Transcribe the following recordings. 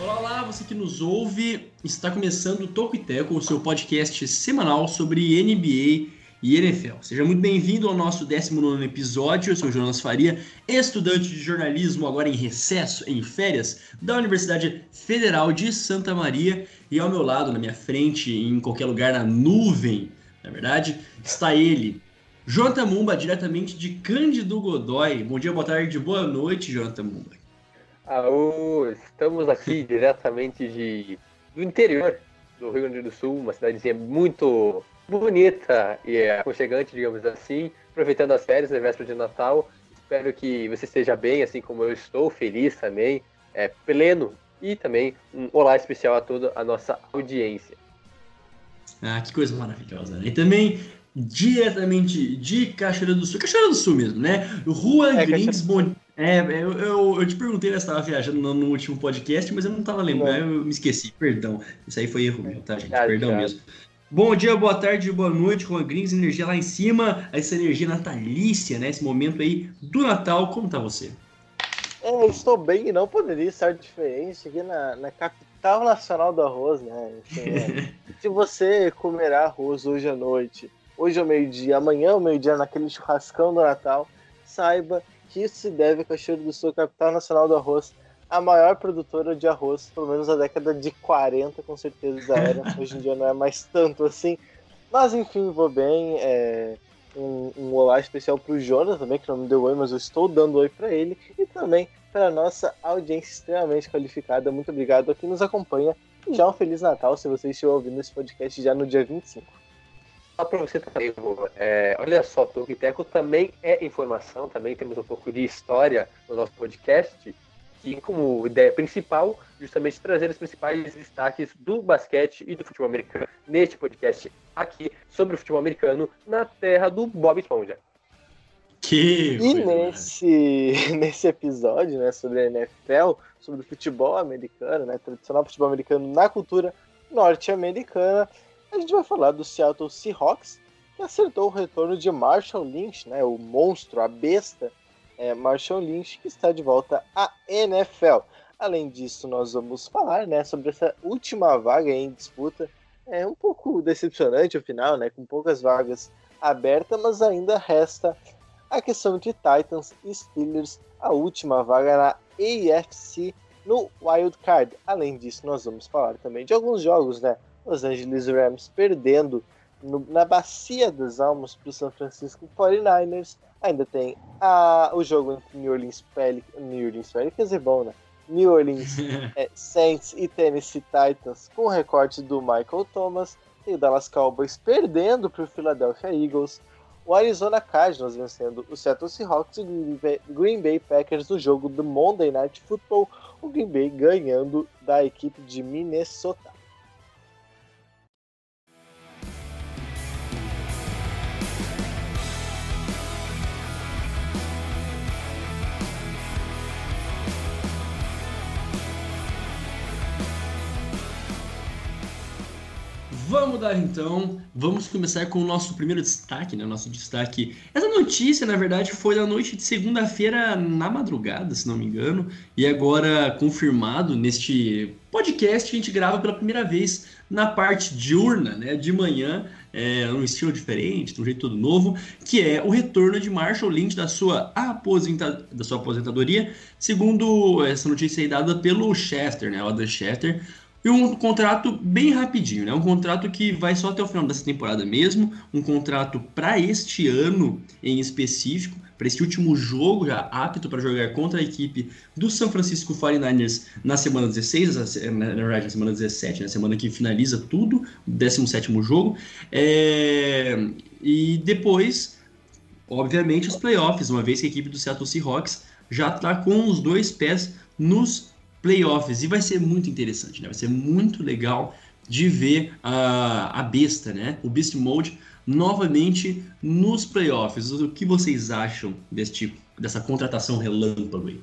Olá, você que nos ouve, está começando o Toco e Teco, o seu podcast semanal sobre NBA e NFL. Seja muito bem-vindo ao nosso 19 episódio. Eu sou Jonas Faria, estudante de jornalismo, agora em recesso, em férias, da Universidade Federal de Santa Maria. E ao meu lado, na minha frente, em qualquer lugar na nuvem, na verdade, está ele, Jonathan Mumba, diretamente de Cândido Godói. Bom dia, boa tarde, boa noite, Jonathan Mumba. Aô, estamos aqui diretamente de, do interior do Rio Grande do Sul, uma cidadezinha muito bonita e aconchegante, digamos assim, aproveitando as férias, na véspera de Natal. Espero que você esteja bem, assim como eu estou, feliz também, é, pleno, e também um olá especial a toda a nossa audiência. Ah, que coisa maravilhosa, né? E também diretamente de Cachoeira do Sul, Cachoeira do Sul mesmo, né? Rua é, Grins, é, eu, eu, eu, te perguntei se estava viajando no, no, último podcast, mas eu não estava lembrando, eu me esqueci, perdão. Isso aí foi erro meu, tá, gente? Perdão mesmo. Bom dia, boa tarde, boa noite, Juan Grins, energia lá em cima, essa energia natalícia, né? Esse momento aí do Natal, como tá você? É, estou bem e não poderia estar diferente aqui na, na capital nacional do arroz, né? Enfim, é. se você comerá arroz hoje à noite, hoje ao meio-dia, amanhã ao meio-dia, naquele churrascão do Natal, saiba que isso se deve a Cachoeiro do Sul, capital nacional do arroz, a maior produtora de arroz, pelo menos na década de 40, com certeza era. Hoje em dia não é mais tanto assim. Mas enfim, vou bem. É... Um, um olá especial para o Jonas também, que não me deu oi, mas eu estou dando oi para ele. E também para a nossa audiência extremamente qualificada. Muito obrigado a quem nos acompanha. E já um Feliz Natal se você estiver ouvindo esse podcast já no dia 25 só para você também, é, olha só, Tolkiteco também é informação, também temos um pouco de história no nosso podcast, que como ideia principal, justamente trazer os principais destaques do basquete e do futebol americano neste podcast aqui sobre o futebol americano na terra do Bob Esponja. Que e nesse, nesse episódio, né, sobre a NFL, sobre o futebol americano, né, tradicional futebol americano na cultura norte-americana, a gente vai falar do Seattle Seahawks, que acertou o retorno de Marshall Lynch, né, o monstro, a besta é, Marshall Lynch, que está de volta à NFL. Além disso, nós vamos falar né, sobre essa última vaga em disputa. É um pouco decepcionante o final, né, com poucas vagas abertas, mas ainda resta a questão de Titans e Steelers, a última vaga na AFC no Wild Card. Além disso, nós vamos falar também de alguns jogos, né? Los Angeles Rams perdendo no, na bacia das almas para o San Francisco 49ers. Ainda tem a, o jogo entre New Orleans Pelicans, New Orleans Pelicans é bom, né? New Orleans é, Saints e Tennessee Titans com recorte do Michael Thomas. Tem o Dallas Cowboys perdendo para o Philadelphia Eagles. O Arizona Cardinals vencendo o Seattle Seahawks e o Green Bay Packers no jogo do Monday Night Football. O Green Bay ganhando da equipe de Minnesota. Vamos dar então, vamos começar com o nosso primeiro destaque, né? Nosso destaque. Essa notícia, na verdade, foi da noite de segunda-feira na madrugada, se não me engano, e agora confirmado neste podcast a gente grava pela primeira vez na parte diurna, né? De manhã, é, um estilo diferente, de um jeito todo novo, que é o retorno de Marshall Lynch da sua, aposenta... da sua aposentadoria, segundo essa notícia aí dada pelo Chester, né? O Adam Chester e um contrato bem rapidinho, né? Um contrato que vai só até o final dessa temporada mesmo, um contrato para este ano em específico, para este último jogo já apto para jogar contra a equipe do São Francisco 49ers na semana 16, na verdade na semana 17, na semana que finaliza tudo, o 17 jogo. É... E depois, obviamente, os playoffs, uma vez que a equipe do Seattle Seahawks já está com os dois pés nos playoffs. E vai ser muito interessante, né? Vai ser muito legal de ver a, a besta, né? O Beast Mode novamente nos playoffs. O que vocês acham tipo, dessa contratação relâmpago aí?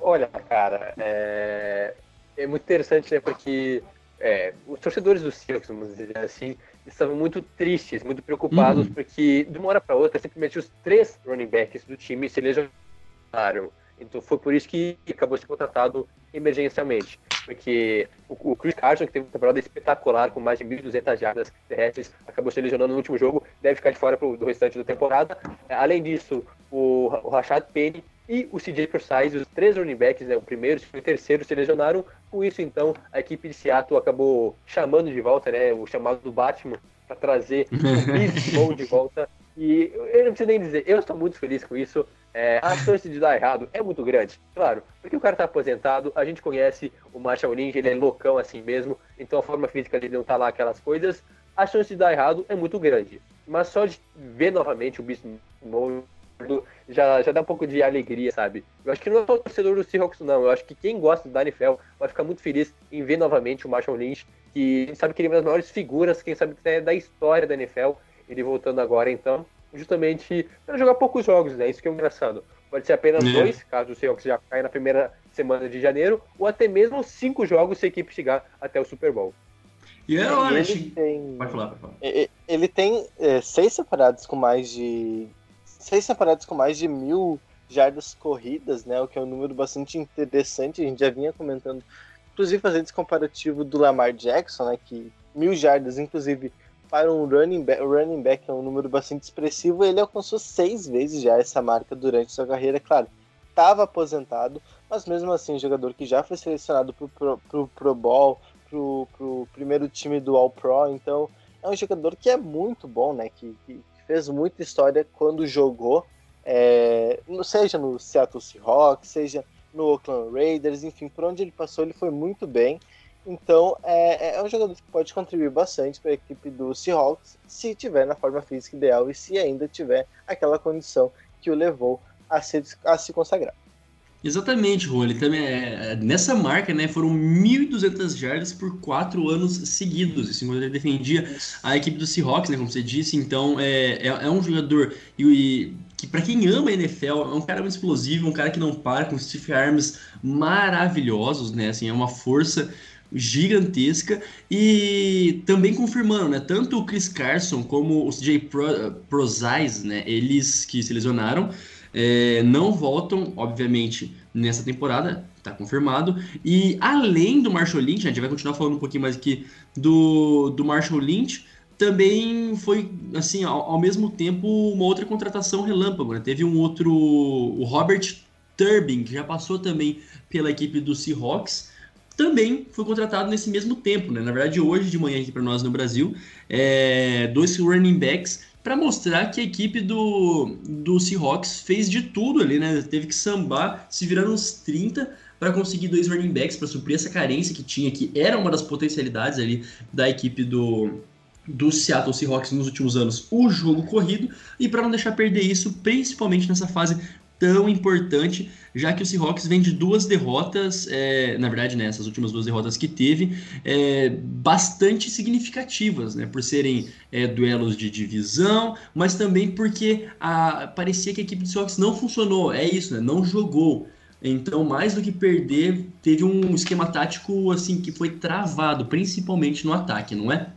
Olha, cara, é, é muito interessante, né? Porque é, os torcedores do Seahawks, vamos dizer assim, estavam muito tristes, muito preocupados, uhum. porque de uma hora para outra, simplesmente os três running backs do time se lesionaram. Então foi por isso que acabou sendo contratado emergencialmente. Porque o, Chris Carson, que teve uma temporada espetacular, com mais de 1.200 jardas terrestres, acabou se lesionando no último jogo, deve ficar de fora pro, do restante da temporada. Além disso, o, o Rashad Penny e o CJ Precise, os três running backs, né, o primeiro e o terceiro, se lesionaram. Com isso, então, a equipe de Seattle acabou chamando de volta né, o chamado do Batman para trazer o Bisbee de volta. E eu não preciso nem dizer, eu estou muito feliz com isso. É, a chance de dar errado é muito grande, claro, porque o cara está aposentado, a gente conhece o Marshall Lynch, ele é loucão assim mesmo, então a forma física dele não tá lá aquelas coisas, a chance de dar errado é muito grande. Mas só de ver novamente o Beast Mode já, já dá um pouco de alegria, sabe? Eu acho que não é só torcedor do Seahawks, não. Eu acho que quem gosta da NFL vai ficar muito feliz em ver novamente o Marshall Lynch, que a gente sabe que ele é uma das maiores figuras, quem sabe que é da história da NFL. Ele voltando agora, então, justamente para jogar poucos jogos, né? Isso que é engraçado. Pode ser apenas é. dois, caso o Seahawks já caia na primeira semana de janeiro, ou até mesmo cinco jogos se a equipe chegar até o Super Bowl. E é, olha, ele tem, pode falar, pode falar. Ele tem é, seis separados com mais de seis temporadas com mais de mil jardas corridas, né? O que é um número bastante interessante. A gente já vinha comentando, inclusive fazendo esse comparativo do Lamar Jackson, né? Que mil jardas, inclusive para um running back, running back é um número bastante expressivo. Ele alcançou seis vezes já essa marca durante sua carreira. Claro, estava aposentado, mas mesmo assim, um jogador que já foi selecionado para o pro, pro, Bowl, para o primeiro time do All Pro. Então, é um jogador que é muito bom, né? Que, que fez muita história quando jogou, é, seja no Seattle Seahawks, seja no Oakland Raiders, enfim, por onde ele passou ele foi muito bem. Então é, é um jogador que pode contribuir bastante para a equipe do Seahawks se tiver na forma física ideal e se ainda tiver aquela condição que o levou a se, a se consagrar. Exatamente. Ele também é, nessa marca, né? Foram 1.200 jardas por quatro anos seguidos. Isso enquanto ele defendia a equipe do Seahawks, né? Como você disse. Então, é, é, é um jogador e, que, para quem ama a NFL, é um cara muito explosivo, um cara que não para, com stiff arms maravilhosos, né? Assim, é uma força gigantesca e também confirmando, né, tanto o Chris Carson como o CJ Pro, Prozais, né, eles que se lesionaram, é, não voltam, obviamente, nessa temporada, tá confirmado. E além do Marshall Lynch, a gente vai continuar falando um pouquinho mais aqui do, do Marshall Lynch, também foi, assim, ao, ao mesmo tempo, uma outra contratação relâmpago. Né? Teve um outro, o Robert Turbin, que já passou também pela equipe do Seahawks, também foi contratado nesse mesmo tempo, né? Na verdade, hoje de manhã aqui para nós no Brasil, é, dois running backs para mostrar que a equipe do, do Seahawks fez de tudo ali, né? Teve que sambar, se virando uns 30 para conseguir dois running backs para suprir essa carência que tinha, que era uma das potencialidades ali da equipe do, do Seattle Seahawks nos últimos anos, o jogo corrido, e para não deixar perder isso, principalmente nessa fase tão importante, já que o Seahawks vem de duas derrotas, é, na verdade, né, essas últimas duas derrotas que teve, é, bastante significativas, né, por serem é, duelos de divisão, mas também porque a, parecia que a equipe do Seahawks não funcionou, é isso, né, não jogou. Então, mais do que perder, teve um esquema tático assim que foi travado, principalmente no ataque, não é?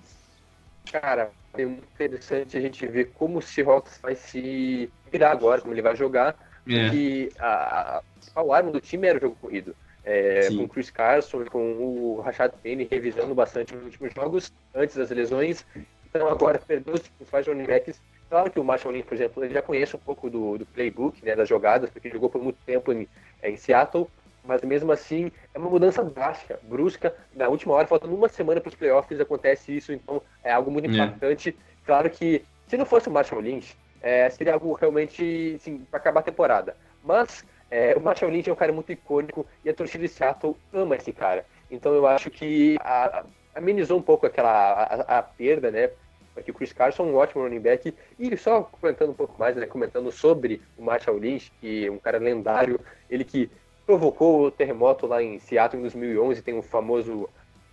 Cara, é muito interessante a gente ver como o Seahawks vai se virar agora, como ele vai jogar é. que a, a, arma do time era o jogo corrido. É, com o Chris Carson com o Rashad Penny revisando bastante nos últimos jogos, antes das lesões. Então agora perdeu os principais running backs. Claro que o Marshall Lynch, por exemplo, ele já conhece um pouco do, do playbook, né, das jogadas, porque jogou por muito tempo em, em Seattle, mas mesmo assim é uma mudança drástica, brusca. Na última hora, faltando uma semana para os playoffs, acontece isso, então é algo muito é. impactante. É. Claro que se não fosse o Marshall Lynch, é, seria algo realmente assim, acabar a temporada. Mas é, o Marshall Lynch é um cara muito icônico e a torcida de Seattle ama esse cara. Então eu acho que a, a, amenizou um pouco aquela a, a, perda, né? Porque o Chris Carson é um ótimo running back. E só comentando um pouco mais, né? Comentando sobre o Marshall Lynch, que é um cara lendário, ele que provocou o terremoto lá em Seattle em 2011, tem um famoso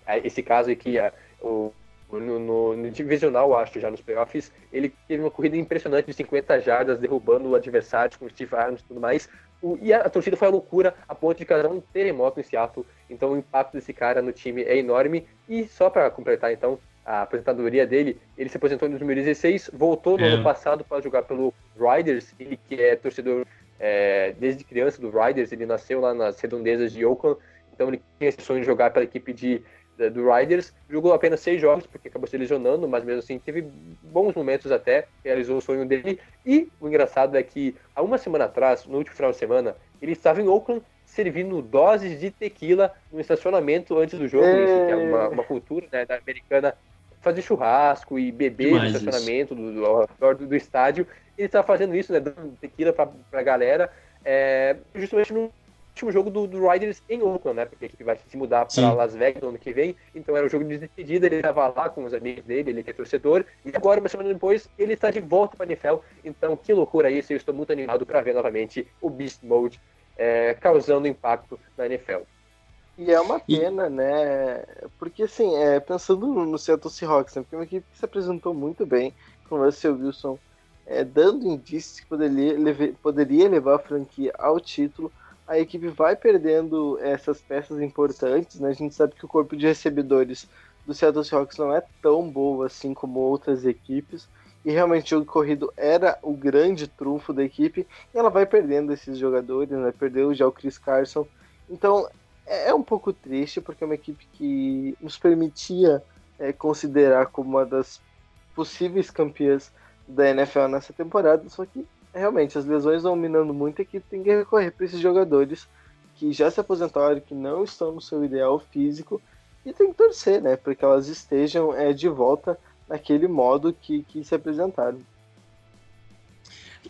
é, esse caso aí que o no, no, no, divisional, acho, já nos playoffs, ele teve uma corrida impressionante de 50 jardas, derrubando o adversário com o Steve Arms e tudo mais. O, e a, a, torcida foi a loucura, a ponto de cada um ter moto em Seattle. Então o impacto desse cara no time é enorme. E só para completar, então, a aposentadoria dele, ele se aposentou em 2016, voltou no é. ano passado para jogar pelo Riders, ele que é torcedor é, desde criança do Riders, ele nasceu lá nas redondezas de Oakland, então ele tinha esse sonho de jogar pela equipe de do Riders, jogou apenas seis jogos, porque acabou se lesionando, mas mesmo assim teve bons momentos até, realizou o sonho dele. E o engraçado é que, há uma semana atrás, no último final de semana, ele estava em Oakland servindo doses de tequila no estacionamento antes do jogo. É... Isso que é uma, uma cultura né, da americana fazer churrasco e beber Demais no estacionamento do, do, do, do, estádio. Ele estava fazendo isso, né, dando tequila para a galera, é, justamente no último jogo do, do Riders em Oakland, né? Porque a equipe vai se mudar para Las Vegas no ano que vem. Então era o jogo de despedida, ele estava lá com os amigos dele, ele que é torcedor. E agora, uma semana depois, ele está de volta para a NFL. Então, que loucura isso! Eu estou muito animado para ver novamente o Beast Mode é, causando impacto na NFL. E é uma pena, e... né? Porque, assim, é, pensando no Seattle Seahawks, né? porque é uma equipe que se apresentou muito bem com o Russell Wilson, é, dando indícios que poderia, leve, poderia levar a franquia ao título, a equipe vai perdendo essas peças importantes, né? A gente sabe que o corpo de recebedores do Seattle Seahawks não é tão boa assim como outras equipes. E realmente o jogo corrido era o grande trunfo da equipe. E ela vai perdendo esses jogadores, né? Perdeu já o Chris Carson. Então é, é um pouco triste, porque é uma equipe que nos permitia é, considerar como uma das possíveis campeãs da NFL nessa temporada. Só que realmente, as lesões vão minando muito e que tem que recorrer para esses jogadores que já se aposentaram, que não estão no seu ideal físico, e tem que torcer, né, para que elas estejam é, de volta naquele modo que, que se apresentaram.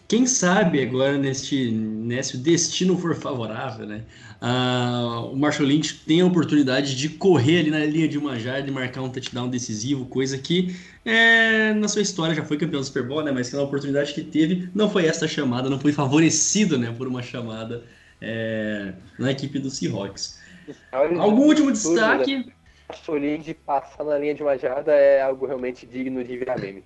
Quem sabe agora, neste, nesse destino for favorável, né? Uh, o Marshall Lynch tem a oportunidade de correr ali na linha de uma jarda e marcar um touchdown decisivo, coisa que é, na sua história já foi campeão do Super Bowl, né? Mas que na oportunidade que teve, não foi essa chamada, não foi favorecido né, por uma chamada é, na equipe do Seahawks. Algum último destaque? Né? Marshall Lynch passar na linha de uma jarda é algo realmente digno de virar meme.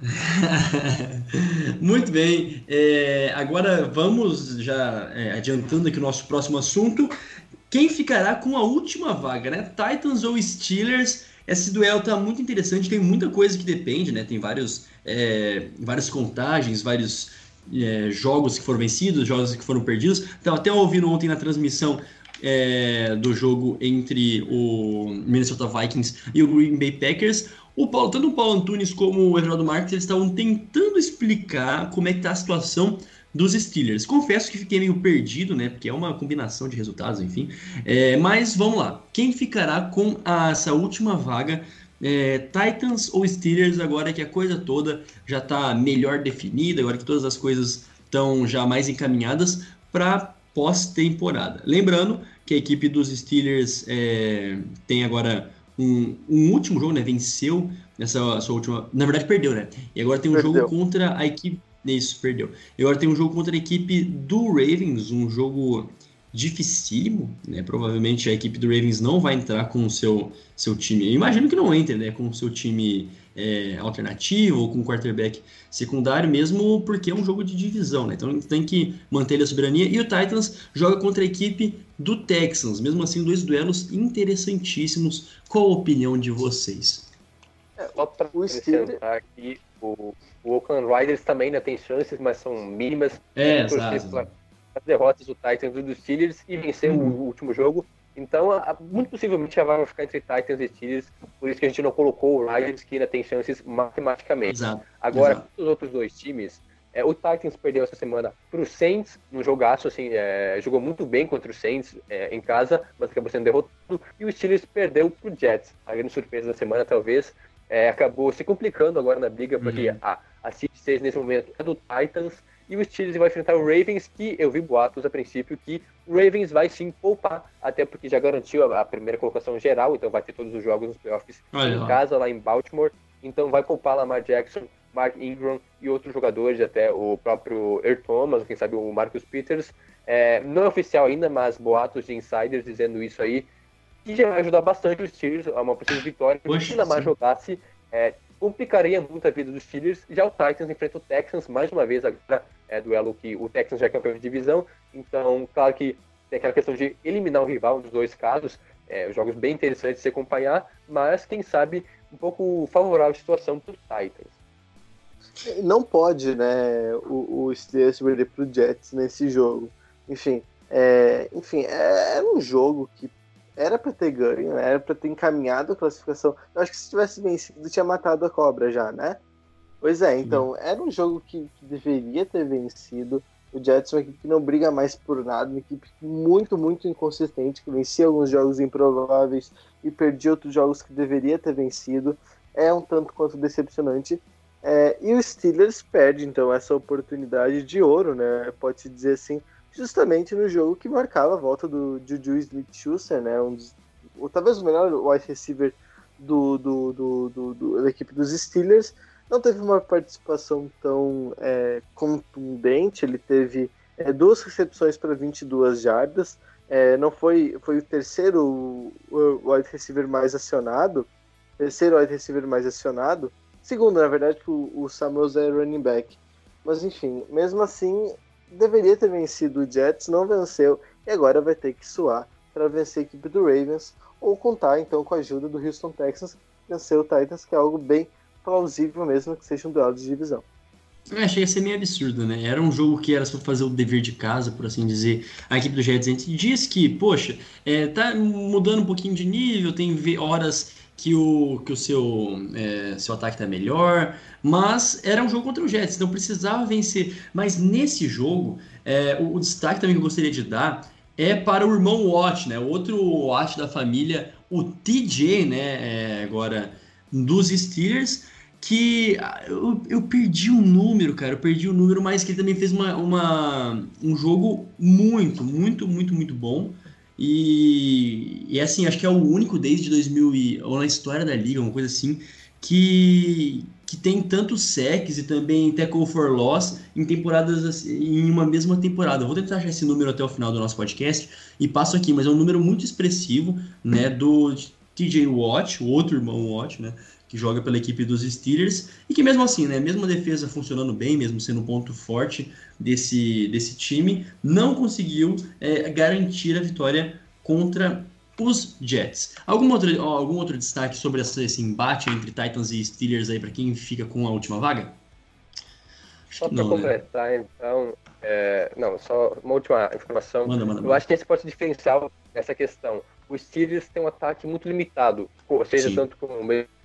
Muito bem. É, agora vamos já é, adiantando aqui o nosso próximo assunto. Quem ficará com a última vaga, né? Titans ou Steelers? Esse duelo tá muito interessante, tem muita coisa que depende, né? Tem vários, é, várias contagens, vários é, jogos que foram vencidos, jogos que foram perdidos. Então, até ouvindo ontem na transmissão é, do jogo entre o Minnesota Vikings e o Green Bay Packers. O Paulo, tanto o Paulo Antunes como o Everaldo Marques eles estavam tentando explicar como é que está a situação dos Steelers. Confesso que fiquei meio perdido, né? Porque é uma combinação de resultados, enfim. É, mas vamos lá. Quem ficará com a, essa última vaga? É, Titans ou Steelers, agora que a coisa toda já está melhor definida, agora que todas as coisas estão já mais encaminhadas para pós-temporada. Lembrando que a equipe dos Steelers é, tem agora um, um, último jogo, né? Venceu nessa sua última. Na verdade, perdeu, né? E agora tem um perdeu. jogo contra a equipe. Isso, perdeu. E agora tem um jogo contra a equipe do Ravens, um jogo dificílimo, né? Provavelmente a equipe do Ravens não vai entrar com o seu, seu time. Eu imagino que não entre, né? Com o seu time é, alternativo ou com quarterback secundário, mesmo porque é um jogo de divisão, né? Então tem que manter a soberania. E o Titans joga contra a equipe do Texans. Mesmo assim, dois duelos interessantíssimos. Qual a opinião de vocês? É, só para acrescentar aqui, o, o Oakland Riders também ainda tem chances, mas são mínimas. É, exato. As derrotas do Titans e dos Steelers e vencer uhum. o último jogo então, a, muito possivelmente a vaga vai ficar entre Titans e Steelers, por isso que a gente não colocou o Riders, que ainda tem chances matematicamente. Exato, Agora, exato. os outros dois times, é, o Titans perdeu essa semana para o Saints, num jogaço, assim, é, jogou muito bem contra o Saints é, em casa, mas acabou sendo derrotado, e o Steelers perdeu para o Jets. A grande surpresa da semana, talvez, é, acabou se complicando agora na briga, porque uhum. a, a Seed 6 nesse momento é do Titans, e o Steelers vai enfrentar o Ravens, que eu vi boatos a princípio que o Ravens vai sim poupar, até porque já garantiu a, primeira colocação geral, então vai ter todos os jogos nos playoffs Olha em lá. casa, lá em Baltimore. Então vai poupar Lamar Jackson, Mark Ingram e outros jogadores, até o próprio Earl Thomas, quem sabe o Marcus Peters. É, não é oficial ainda, mas boatos de insiders dizendo isso aí, que já vai ajudar bastante os Steelers a uma possível vitória. Poxa, se Lamar jogasse, é, complicaria muito a vida dos Steelers. Já o Titans enfrenta o Texans mais uma vez, agora é duelo que o Texans já é campeão de divisão, então, claro que tem aquela questão de eliminar o rival nos dois casos, é, jogos bem interessantes de se acompanhar, mas quem sabe um pouco favorável a situação para os Titans. Não pode, né, o, o Steelers perder para o Jets nesse jogo. Enfim, é, enfim, é, era um jogo que era para ter ganho, né? era para ter encaminhado a classificação. Eu acho que se tivesse vencido, tinha matado a cobra já, né? Pois é, então, Sim. era um jogo que, que, deveria ter vencido. O Jets é uma equipe que não briga mais por nada, uma equipe muito, muito inconsistente, que vencia alguns jogos improváveis e perdia outros jogos que deveria ter vencido. É um tanto quanto decepcionante. É, e o Steelers perde, então, essa oportunidade de ouro, né? Pode-se dizer assim, justamente no jogo que marcava a volta do Juju Smith-Schuster, né? Um dos, ou talvez o melhor wide receiver do, do, do, do, da equipe dos Steelers. Não teve uma participação tão é, contundente, ele teve é, duas recepções para 22 jardas, é, não foi, foi o terceiro wide receiver mais acionado, terceiro wide receiver mais acionado, segundo, na verdade, o, o Samuels é running back. Mas enfim, mesmo assim, deveria ter vencido o Jets, não venceu e agora vai ter que suar para vencer a equipe do Ravens ou contar então com a ajuda do Houston Texans vencer o Titans, que é algo bem plausível mesmo que seja um duelo de divisão. Eu achei ia ser meio absurdo, né? Era um jogo que era só fazer o dever de casa, por assim dizer. A equipe do Jets diz que, poxa, é, tá mudando um pouquinho de nível, tem horas que o, que o seu, é, seu ataque está melhor, mas era um jogo contra o Jets, então precisava vencer. Mas nesse jogo, é, o, o, destaque também que eu gostaria de dar é para o irmão Watt, né? Outro Watt da família, o TJ, né? É, agora dos Steelers, que ah, eu, eu perdi o número, cara, eu perdi o número, mas que ele também fez uma, uma, um jogo muito, muito, muito, muito bom. E, e assim, acho que é o único desde 2000 e, ou na história da liga, uma coisa assim, que, que tem tantos sacks e também tackle for loss em temporadas assim, em uma mesma temporada. vou tentar achar esse número até o final do nosso podcast e passo aqui, mas é um número muito expressivo, né, do TJ Watt, o outro irmão Watt, né, que joga pela equipe dos Steelers, e que mesmo assim, né, mesmo a defesa funcionando bem, mesmo sendo um ponto forte desse, desse time, não conseguiu é, garantir a vitória contra os Jets. Algum outro, algum outro destaque sobre essa, esse embate entre Titans e Steelers aí para quem fica com a última vaga? Só para né? completar, né? então, é, não, só uma última informação. Manda, manda, Eu acho que esse pode diferenciar essa questão. Os Steelers têm um ataque muito limitado, ou seja, Sim. tanto com o com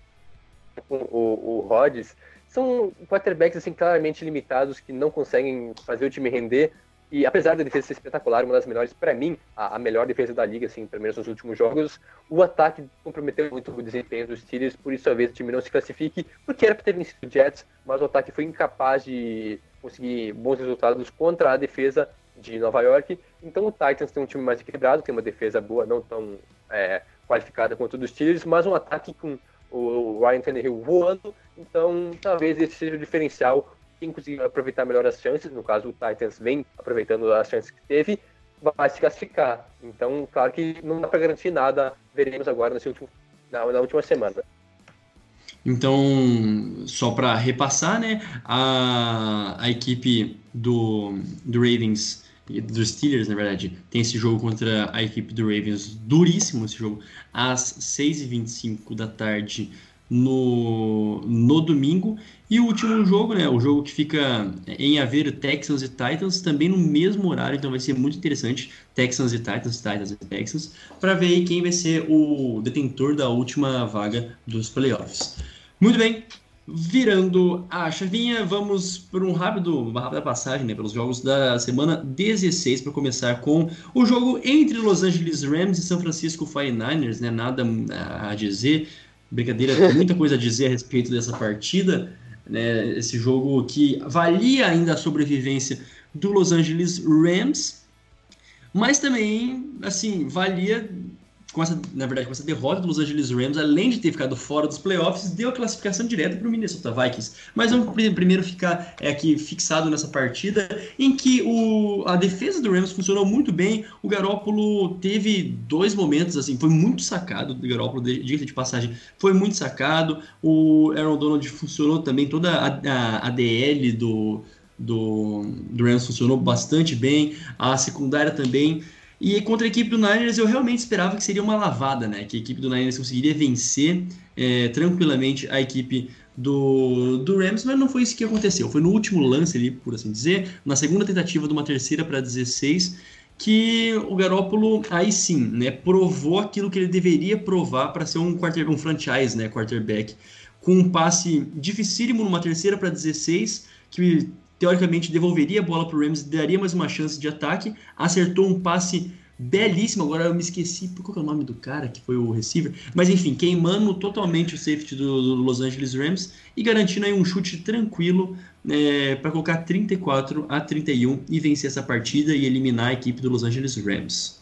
o, o Rodgers, são quarterbacks assim, claramente limitados que não conseguem fazer o time render. E apesar da defesa ser espetacular, uma das melhores, para mim, a, a, melhor defesa da liga, assim, pelo menos nos últimos jogos, o ataque comprometeu muito o desempenho dos Steelers, por isso talvez o time não se classifique, porque era para ter vencido o Jets, mas o ataque foi incapaz de conseguir bons resultados contra a defesa de Nova York. Então o Titans tem um time mais equilibrado, tem uma defesa boa, não tão é, qualificada quanto o dos Steelers, mas um ataque com o Ryan Tannehill voando, então talvez esse seja o diferencial. Quem conseguir aproveitar melhor as chances, no caso o Titans vem aproveitando as chances que teve, vai se classificar. Então, claro que não dá para garantir nada, veremos agora nesse último, na, na última semana. Então, só para repassar, né, a, a equipe do, do Ravens dos Steelers, na verdade, tem esse jogo contra a equipe do Ravens, duríssimo esse jogo, às 6h25 da tarde no, no domingo. E o último jogo, né, o jogo que fica em haver Texans e Titans, também no mesmo horário, então vai ser muito interessante, Texans e Titans, Titans e Texans, para ver quem vai ser o detentor da última vaga dos playoffs. Muito bem, Virando a chavinha, vamos por um rápido, uma rápida passagem né, pelos jogos da semana 16 para começar com o jogo entre Los Angeles Rams e São Francisco 49ers, né? Nada a dizer, brincadeira, muita coisa a dizer a respeito dessa partida, né? Esse jogo que valia ainda a sobrevivência do Los Angeles Rams, mas também, assim, valia com essa, na verdade, com essa derrota dos Los Angeles Rams, além de ter ficado fora dos playoffs, deu a classificação direta para o Minnesota Vikings. Mas vamos primeiro ficar é, aqui fixado nessa partida, em que o, a defesa do Rams funcionou muito bem. O Garópolo teve dois momentos, assim, foi muito sacado do Garópolo, diga de passagem, foi muito sacado. O Aaron Donald funcionou também, toda a, a, a DL do, do, do Rams funcionou bastante bem, a secundária também. E contra a equipe do Niners eu realmente esperava que seria uma lavada, né? Que a equipe do Niners conseguiria vencer é, tranquilamente a equipe do, do Rams, mas não foi isso que aconteceu. Foi no último lance ali, por assim dizer, na segunda tentativa de uma terceira para 16, que o Garópolo aí sim, né, provou aquilo que ele deveria provar para ser um quarter, um franchise, né, quarterback, com um passe dificílimo numa terceira para 16, que teoricamente devolveria a bola para o Rams, daria mais uma chance de ataque, acertou um passe belíssimo, agora eu me esqueci, qual é o nome do cara que foi o receiver, mas enfim, queimando totalmente o safety do, do Los Angeles Rams e garantindo aí um chute tranquilo é, para colocar 34 a 31 e vencer essa partida e eliminar a equipe do Los Angeles Rams.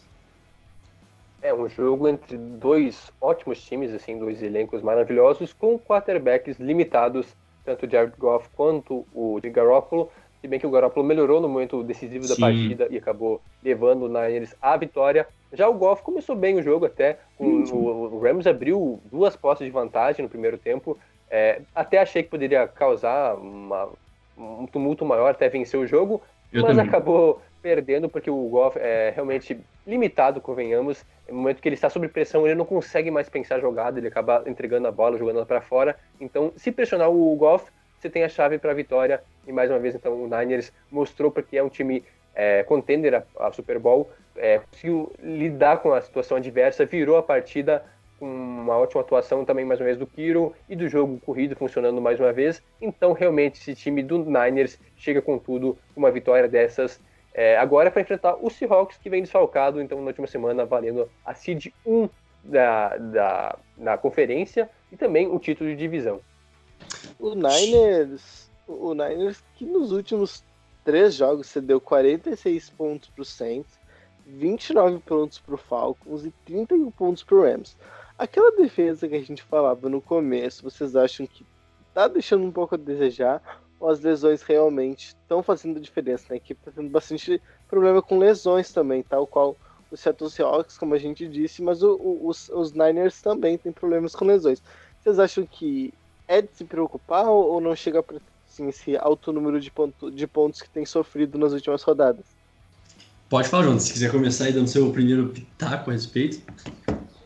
É um jogo entre dois ótimos times, assim, dois elencos maravilhosos, com quarterbacks limitados tanto o Jared Goff quanto o de Garoppolo, se bem que o Garoppolo melhorou no momento decisivo da Sim. partida e acabou levando o Niners à vitória. Já o Goff começou bem o jogo até, o, o Rams abriu duas postas de vantagem no primeiro tempo, é, até achei que poderia causar uma, um tumulto maior até vencer o jogo, Eu mas também. acabou perdendo porque o Goff é realmente limitado, convenhamos. No momento que ele está sob pressão, ele não consegue mais pensar jogada, ele acaba entregando a bola, jogando ela para fora. Então, se pressionar o Goff, você tem a chave para a vitória. E mais uma vez, então, o Niners mostrou porque é um time é, contender a, a, Super Bowl, é, conseguiu lidar com a situação adversa, virou a partida com uma ótima atuação também mais uma vez do Kiro e do jogo corrido funcionando mais uma vez. Então, realmente, esse time do Niners chega com tudo, uma vitória dessas é, agora é para enfrentar o Seahawks, que vem desfalcado, então, na última semana, valendo a seed 1 da, da, da conferência e também o título de divisão. O Niners, o Niners que nos últimos três jogos cedeu 46 pontos para o Saints, 29 pontos para o Falcons e 31 pontos para o Rams. Aquela defesa que a gente falava no começo, vocês acham que tá deixando um pouco a desejar? As lesões realmente estão fazendo diferença. Né? A equipe está tendo bastante problema com lesões também, tal qual o Seattle Seahawks, como a gente disse, mas o, o, os, os, Niners também têm problemas com lesões. Vocês acham que é de se preocupar ou, não chega para assim, esse alto número de, ponto, de pontos que tem sofrido nas últimas rodadas? Pode falar, João, se quiser começar aí dando seu primeiro pitaco a respeito.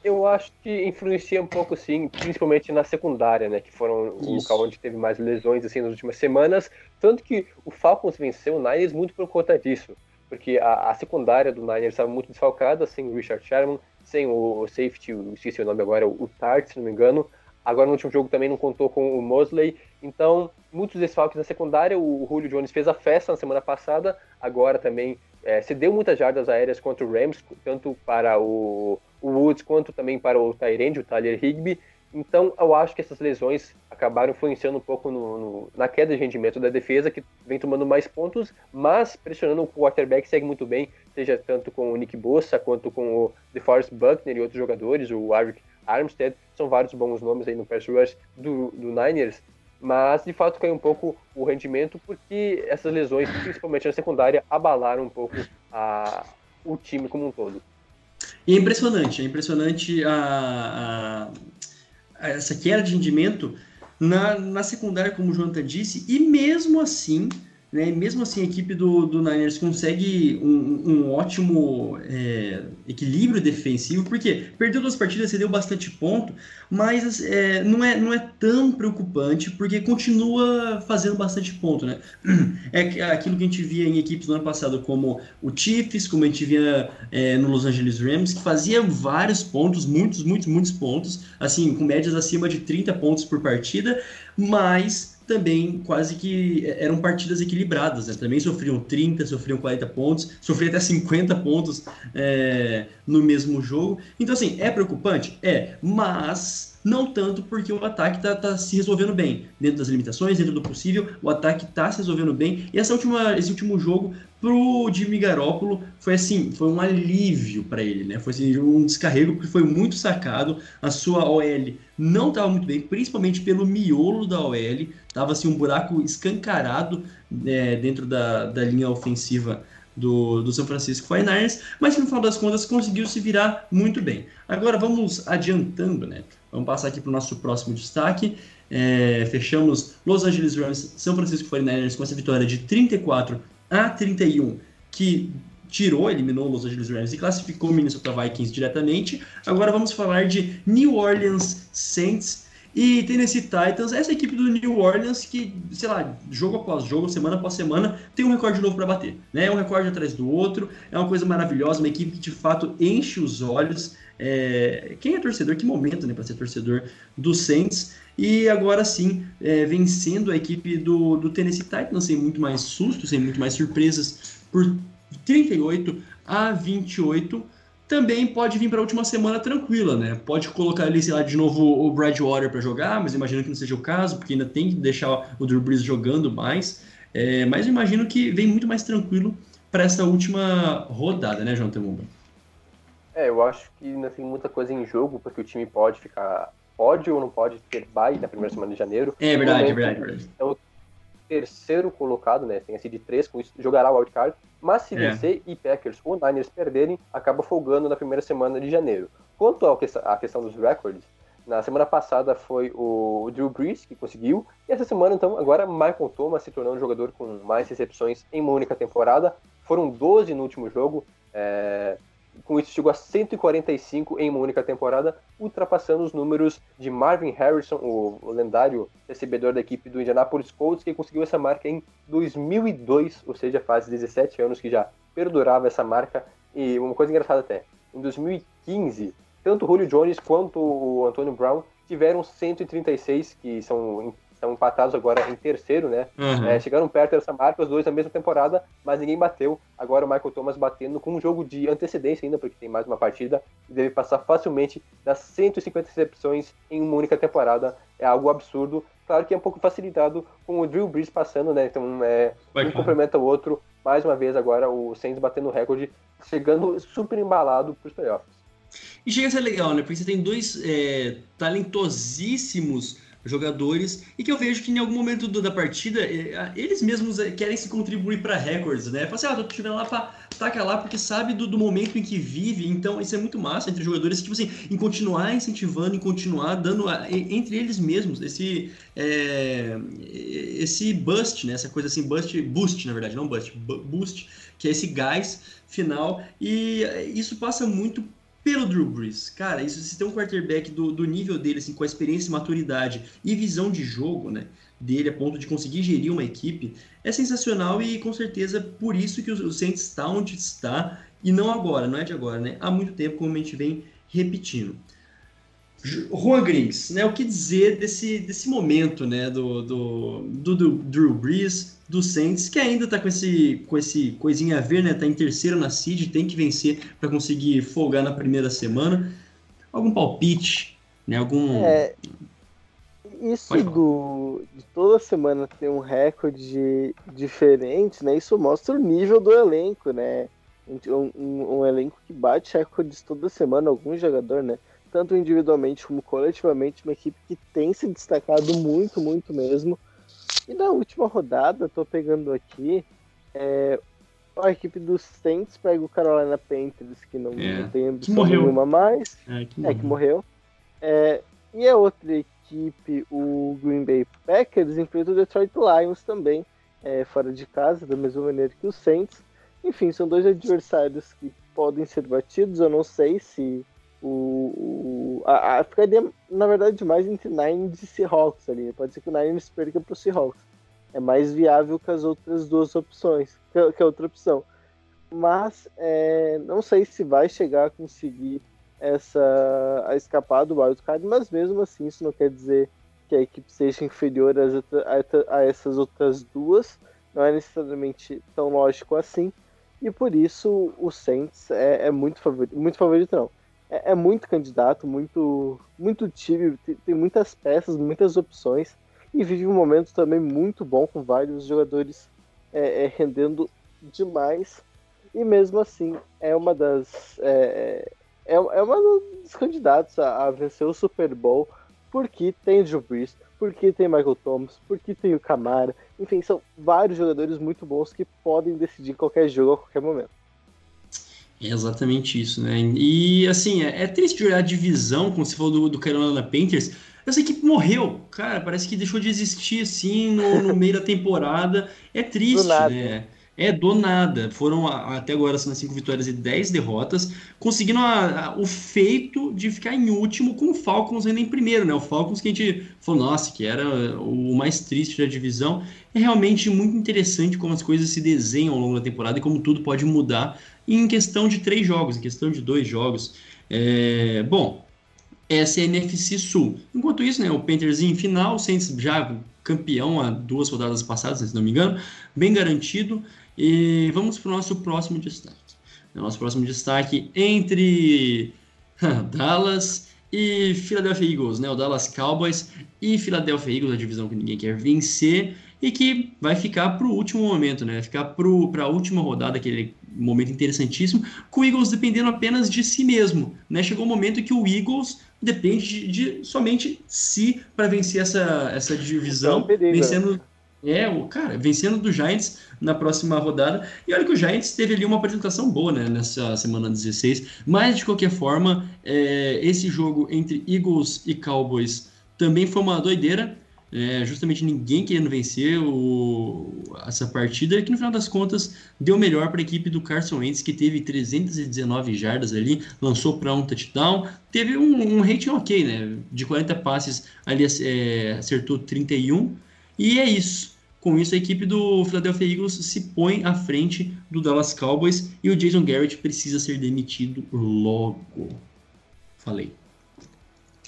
Eu acho que influencia um pouco, sim, principalmente na secundária, né? Que foram o local onde teve mais lesões, assim, nas últimas semanas. Tanto que o Falcons venceu o Niners muito por conta disso. Porque a, a secundária do Niners estava muito desfalcada, sem o Richard Sherman, sem o, o safety, eu esqueci o nome agora, o, o Tart, se não me engano. Agora no último jogo também não contou com o Mosley. Então, muitos desfalques na secundária. O Julio Jones fez a festa na semana passada. Agora também é, cedeu muitas jardas aéreas contra o Rams, tanto para o o Woods quanto também para o Tyrande, o Tyler Higby. Então, eu acho que essas lesões acabaram influenciando um pouco no, no, na queda de rendimento da defesa, que vem tomando mais pontos, mas pressionando o quarterback segue muito bem, seja tanto com o Nick Bossa, quanto com o DeForest Buckner e outros jogadores, o Arik Armstead, são vários bons nomes aí no pass rush do, do Niners, mas de fato caiu um pouco o rendimento porque essas lesões, principalmente na secundária, abalaram um pouco a, o time como um todo. E é impressionante, é impressionante a, a, a essa queda de rendimento na, na secundária, como o Jonathan disse, e mesmo assim né? Mesmo assim, a equipe do, do Niners consegue um, um ótimo é, equilíbrio defensivo, porque perdeu duas partidas, cedeu bastante ponto, mas é, não, é, não é tão preocupante, porque continua fazendo bastante ponto. Né? É aquilo que a gente via em equipes do ano passado, como o Chiefs, como a gente via é, no Los Angeles Rams, que fazia vários pontos, muitos, muitos, muitos pontos, assim, com médias acima de 30 pontos por partida, mas também quase que eram partidas equilibradas, né? Também sofriam 30, sofriam 40 pontos, sofriam até 50 pontos é, no mesmo jogo. Então, assim, é preocupante? É, mas não tanto porque o ataque está tá se resolvendo bem, dentro das limitações, dentro do possível, o ataque está se resolvendo bem. E essa última, esse último jogo pro Jimmy Garoppolo foi assim, foi um alívio para ele, né? Foi assim, um descarrego porque foi muito sacado. A sua OL não estava muito bem, principalmente pelo miolo da OL, tava assim um buraco escancarado é, dentro da, da linha ofensiva do, do São Francisco 49ers, mas que no final das contas conseguiu se virar muito bem. Agora vamos adiantando, né? Vamos passar aqui para o nosso próximo destaque. É, fechamos Los Angeles Rams, São Francisco 49ers com essa vitória de 34 a 31, que tirou, eliminou Los Angeles Rams e classificou Minnesota Vikings diretamente. Agora vamos falar de New Orleans Saints e Tennessee Titans, essa equipe do New Orleans que, sei lá, jogo após jogo, semana após semana, tem um recorde novo para bater. Né? Um recorde atrás do outro, é uma coisa maravilhosa, uma equipe que de fato enche os olhos. É... Quem é torcedor, que momento né, para ser torcedor do Saints. E agora sim, é, vencendo a equipe do, do Tennessee Titans sem muito mais susto, sem muito mais surpresas, por 38 a 28 também pode vir para a última semana tranquila, né? Pode colocar ali, sei lá, de novo o Bradwater para jogar, mas imagino que não seja o caso, porque ainda tem que deixar o Drew Brees jogando mais. É, mas imagino que vem muito mais tranquilo para essa última rodada, né, João Temumba? É, eu acho que ainda tem muita coisa em jogo, porque o time pode ficar. Pode ou não pode ter bye na primeira semana de janeiro. É verdade, é verdade, é verdade. É o terceiro colocado, né? Tem assim de três, com isso jogará o wildcard. Mas se é. vencer e Packers ou Niners perderem, acaba folgando na primeira semana de janeiro. Quanto à questão dos records, na semana passada foi o Drew Brees que conseguiu, e essa semana, então, agora Michael Thomas se tornou um jogador com mais recepções em uma única temporada. Foram 12 no último jogo, é, com isso chegou a 145 em uma única temporada, ultrapassando os números de Marvin Harrison, o, lendário recebedor da equipe do Indianapolis Colts, que conseguiu essa marca em 2002, ou seja, faz 17 anos que já perdurava essa marca. E uma coisa engraçada até, em 2015, tanto o Julio Jones quanto o Antonio Brown tiveram 136, que são estão empatados agora em terceiro, né? Uhum. É, chegaram perto dessa marca, os dois na mesma temporada, mas ninguém bateu. Agora o Michael Thomas batendo com um jogo de antecedência ainda, porque tem mais uma partida, e deve passar facilmente das 150 recepções em uma única temporada. É algo absurdo. Claro que é um pouco facilitado com o Drew Brees passando, né? Então é, um complementa o outro. Mais uma vez agora o Saints batendo o recorde, chegando super embalado para os playoffs. E chega a ser legal, né? Porque você tem dois é, talentosíssimos jogadores e que eu vejo que em algum momento do, da partida eh, eles mesmos eh, querem se contribuir para recordes, né? Fala assim, ah, tô te lá pra tacar lá porque sabe do, do, momento em que vive, então isso é muito massa entre jogadores, tipo assim, em continuar incentivando, em continuar dando a, entre eles mesmos esse é, esse bust, né? Essa coisa assim, bust, boost, na verdade, não bust, boost, que é esse gás final e isso passa muito pelo Drew Brees. Cara, isso se tem um quarterback do, do nível dele, assim, com a experiência, maturidade e visão de jogo, né? Dele a ponto de conseguir gerir uma equipe, é sensacional e com certeza por isso que o Saints está onde está e não agora, não é de agora, né? Há muito tempo, como a gente vem repetindo. Juan Grings, né? O que dizer desse, desse momento, né? Do, do, do, do Drew Brees, do Saints, que ainda tá com esse, com esse coisinha a ver, né? Tá em terceiro na seed, tem que vencer para conseguir folgar na primeira semana. Algum palpite, né? Algum. É, isso do, de toda semana ter um recorde diferente, né? Isso mostra o nível do elenco, né? Um, um, um elenco que bate recordes toda semana, algum jogador, né? Tanto individualmente como coletivamente, uma equipe que tem se destacado muito, muito mesmo. E na última rodada, tô pegando aqui, é, a equipe dos Saints pega o Carolina Panthers, que não, é. não tem ambição nenhuma mais. É, que morreu. É, que morreu. É, e a outra equipe, o Green Bay Packers, enfrenta o Detroit Lions também, é, fora de casa, da mesma maneira que os Saints. Enfim, são dois adversários que podem ser batidos. Eu não sei se o, o a, a, ficaria, na verdade, mais entre Niners e Seahawks ali. Pode ser que o Niners perca para o Seahawks. É mais viável que as outras duas opções, que, que a outra opção. Mas é, não sei se vai chegar a conseguir essa a escapar do wildcard, mas mesmo assim isso não quer dizer que a equipe seja inferior a, a essas outras duas. Não é necessariamente tão lógico assim. E por isso o Saints é, é muito favorito, muito favorito não é, é muito candidato, muito, muito time, tem, tem, muitas peças, muitas opções e vive um momento também muito bom com vários jogadores é, é, rendendo demais e mesmo assim é uma das é, é, é uma dos candidatos a, a, vencer o Super Bowl porque tem o Brees, porque tem Michael Thomas, porque tem o Camara, enfim, são vários jogadores muito bons que podem decidir qualquer jogo a qualquer momento. É exatamente isso, né? E assim, é, é triste olhar a divisão, como você falou do, do Carolina Panthers. Essa equipe morreu, cara, parece que deixou de existir assim no, no meio da temporada. É triste, né? É, do nada. Foram até agora são cinco vitórias e dez derrotas, conseguindo a, a, o feito de ficar em último com o Falcons ainda em primeiro, né? O Falcons que a gente falou, nossa, que era o mais triste da divisão. É realmente muito interessante como as coisas se desenham ao longo da temporada e como tudo pode mudar em questão de três jogos, em questão de dois jogos. É, bom, essa é a NFC Sul. Enquanto isso, né, o Panthers em final, Saints já campeão há duas rodadas passadas, se não me engano, bem garantido. E vamos para o nosso próximo destaque. Nosso próximo destaque entre Dallas e Philadelphia Eagles, né? O Dallas Cowboys e Philadelphia Eagles, a divisão que ninguém quer vencer e que vai ficar para o último momento, né? Ficar para a última rodada, aquele momento interessantíssimo, com o Eagles dependendo apenas de si mesmo, né? Chegou o um momento que o Eagles depende de, de somente si para vencer essa, essa divisão, é vencendo é, o cara, vencendo do Giants na próxima rodada. E olha que o Giants teve ali uma apresentação boa né, nessa semana 16. Mas, de qualquer forma, é, esse jogo entre Eagles e Cowboys também foi uma doideira. É, justamente ninguém querendo vencer o, essa partida, que no final das contas deu melhor para a equipe do Carson Wentz, que teve 319 jardas ali, lançou para um touchdown, teve um, um rating ok, né? De 40 passes ali é, acertou 31, e é isso. Com isso, a equipe do Philadelphia Eagles se põe à frente do Dallas Cowboys e o Jason Garrett precisa ser demitido logo. Falei.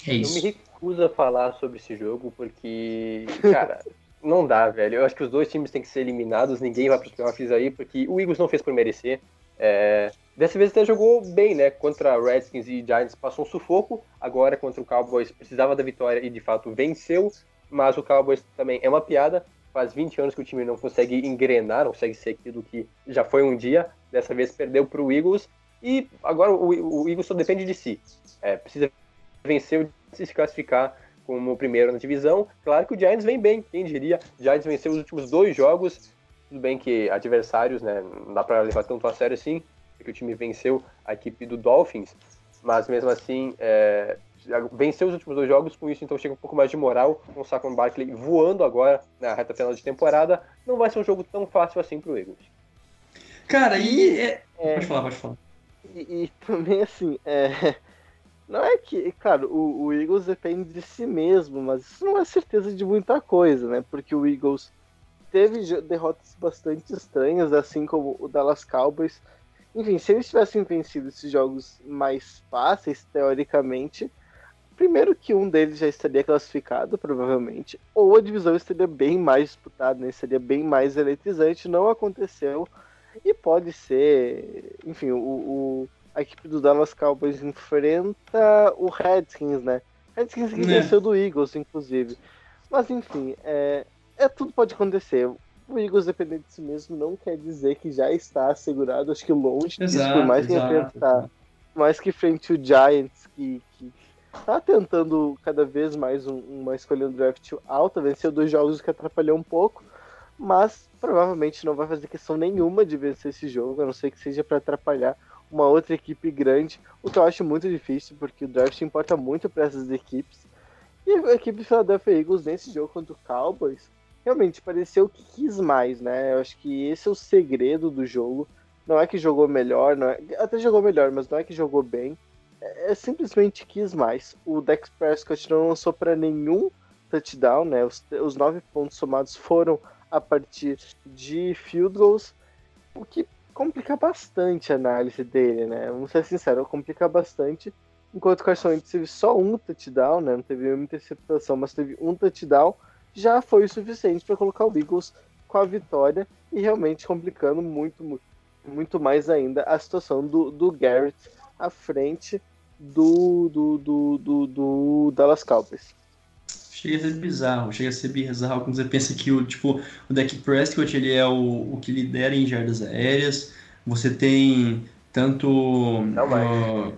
É isso. Eu me recuso a falar sobre esse jogo porque, cara, não dá, velho. Eu acho que os dois times têm que ser eliminados, ninguém vai para os playoffs aí, porque o Eagles não fez por merecer. É... Dessa vez até jogou bem, né? Contra Redskins e Giants passou um sufoco. Agora contra o Cowboys precisava da vitória e de fato venceu. Mas o Cowboys também é uma piada faz 20 anos que o time não consegue engrenar, não consegue ser aquilo que já foi um dia. Dessa vez perdeu para o Eagles e agora o, o, Eagles só depende de si. É, precisa vencer e se classificar como o primeiro na divisão. Claro que o Giants vem bem, quem diria? O Giants venceu os últimos dois jogos. Tudo bem que adversários, né? Não dá para levar tanto a sério assim, porque o time venceu a equipe do Dolphins, mas mesmo assim é, venceu os últimos dois jogos, com isso então chega um pouco mais de moral, com o Saquon Barkley voando agora na reta final de temporada, não vai ser um jogo tão fácil assim pro Eagles. Cara, e... É... É... Pode falar, pode falar. E, e também, assim, é... não é que, claro, o, o, Eagles depende de si mesmo, mas isso não é certeza de muita coisa, né? Porque o Eagles teve derrotas bastante estranhas, assim como o Dallas Cowboys. Enfim, se eles tivessem vencido esses jogos mais fáceis, teoricamente, Primeiro que um deles já estaria classificado, provavelmente, ou a divisão estaria bem mais disputada, né? seria bem mais eletrizante. Não aconteceu e pode ser, enfim, o, o a equipe do Dallas Cowboys enfrenta o Redskins, né? Redskins que é. venceu do Eagles, inclusive. Mas enfim, é, é tudo pode acontecer. O Eagles depender de si mesmo não quer dizer que já está assegurado. Acho que longe exato, disso, por mais que enfrentar, mais que frente o Giants, que, que tá tentando cada vez mais um, uma escolha no draft alta, venceu dois jogos que atrapalhou um pouco, mas provavelmente não vai fazer questão nenhuma de vencer esse jogo, a não ser que seja para atrapalhar uma outra equipe grande, o que eu acho muito difícil, porque o draft importa muito para essas equipes. E a equipe Philadelphia Eagles nesse jogo contra o Cowboys realmente pareceu que quis mais, né? Eu acho que esse é o segredo do jogo. Não é que jogou melhor, não é... até jogou melhor, mas não é que jogou bem é, simplesmente quis mais. O Dex Prescott não lançou para nenhum touchdown, né? Os, os nove pontos somados foram a partir de field goals, o que complica bastante a análise dele, né? Vamos ser sinceros, complica bastante. Enquanto o Carson Wentz teve só um touchdown, né? Não teve uma interceptação, mas teve um touchdown, já foi o suficiente para colocar o Eagles com a vitória e realmente complicando muito, muito, muito mais ainda a situação do, do Garrett à frente. do, do, do, do, do Dallas Cowboys. Chega a ser bizarro, chega a ser bizarro quando você pensa que o, tipo, o Dak Prescott ele é o, o que lidera em jardas aéreas. Você tem tanto. Não mais. Uh,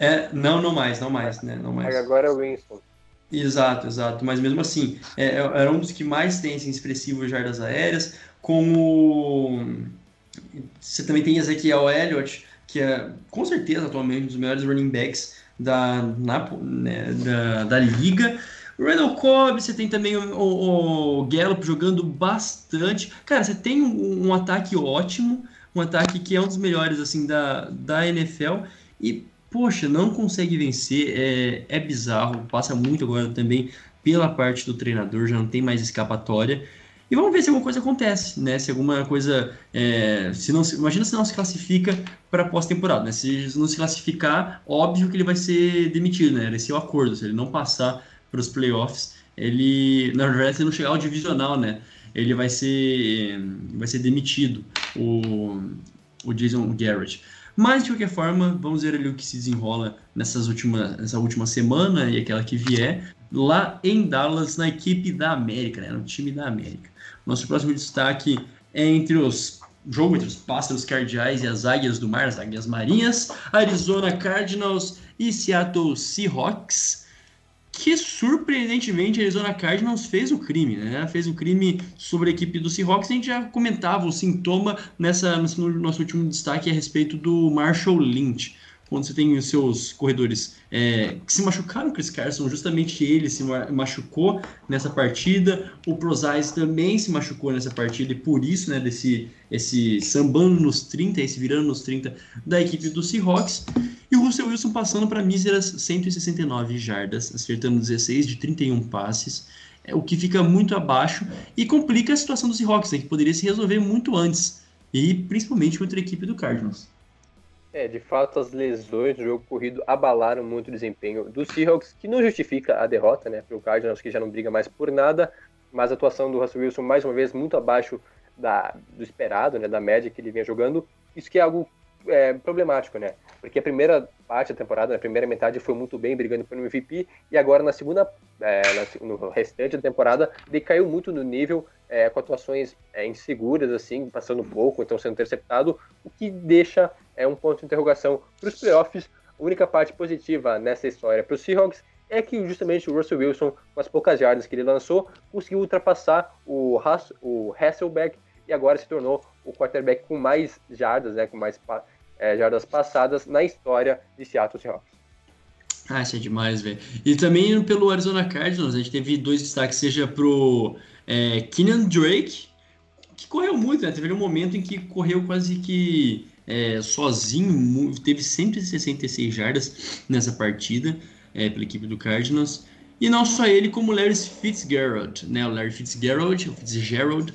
é, não, não mais, não mais, né? Não mais. Agora é o Winston. Exato, exato. Mas mesmo assim, é, é, era um dos que mais tem assim, expressivo jardas aéreas. Como você também tem Ezequiel Elliott, que é com certeza atualmente um dos melhores running backs da, na, né, da, da liga. Randall Cobb, você tem também o, o, o, Gallup jogando bastante. Cara, você tem um, um, ataque ótimo, um ataque que é um dos melhores assim da, da NFL. E, poxa, não consegue vencer, é, é bizarro. Passa muito agora também pela parte do treinador, já não tem mais escapatória. E vamos ver se alguma coisa acontece, né? Se alguma coisa. É, se não, imagina se não se classifica para pós-temporada, né? Se não se classificar, óbvio que ele vai ser demitido, né? Esse é o acordo. Se ele não passar para os playoffs, ele. Na verdade, se não chegar ao divisional, né? Ele vai ser, vai ser demitido, o, o Jason Garrett. Mas, de qualquer forma, vamos ver ali o que se desenrola nessas últimas, nessa última semana e aquela que vier, lá em Dallas, na equipe da América, né? no time da América. Nosso próximo destaque é entre os jogo entre os pássaros cardeais e as águias do mar, as águias marinhas, Arizona Cardinals e Seattle Seahawks, que surpreendentemente a Arizona Cardinals fez o crime, né? Fez o crime sobre a equipe do Seahawks. A gente já comentava o sintoma nessa, no nosso último destaque a respeito do Marshall Lynch quando você tem os seus corredores é, que se machucaram, Chris Carson, justamente ele se machucou nessa partida, o Prozais também se machucou nessa partida, e por isso, né, desse esse sambando nos 30, esse virando nos 30 da equipe do Seahawks, e o Russell Wilson passando para míseras 169 jardas, acertando 16 de 31 passes, é, o que fica muito abaixo e complica a situação do Seahawks, né, que poderia se resolver muito antes, e principalmente contra a equipe do Cardinals. É, de fato, as lesões do jogo corrido abalaram muito o desempenho do Seahawks, que não justifica a derrota, né? Para o Cardinals, que já não briga mais por nada, mas a atuação do Russell Wilson, mais uma vez, muito abaixo da, do esperado, né? Da média que ele vinha jogando. Isso que é algo é, problemático, né? Porque a primeira parte da temporada, a primeira metade foi muito bem, brigando um MVP, e agora na segunda, é, no restante da temporada, decaiu muito no nível, é, com atuações é, inseguras, assim, passando pouco, então sendo interceptado, o que deixa é um ponto de interrogação para os playoffs. A única parte positiva nessa história para os Seahawks é que justamente o Russell Wilson, com as poucas jardas que ele lançou, conseguiu ultrapassar o, Hass, o Hasselbeck e agora se tornou o quarterback com mais jardas, né, com mais é, jardas passadas na história de Seattle Seahawks. Ah, isso é demais, velho. E também pelo Arizona Cardinals, a gente teve dois destaques, seja pro é, Keenan Drake, que correu muito, né? Teve um momento em que correu quase que é, sozinho, teve 166 jardas nessa partida é, pela equipe do Cardinals. E não só ele, como o Larry Fitzgerald, né? O Larry Fitzgerald, o Fitzgerald,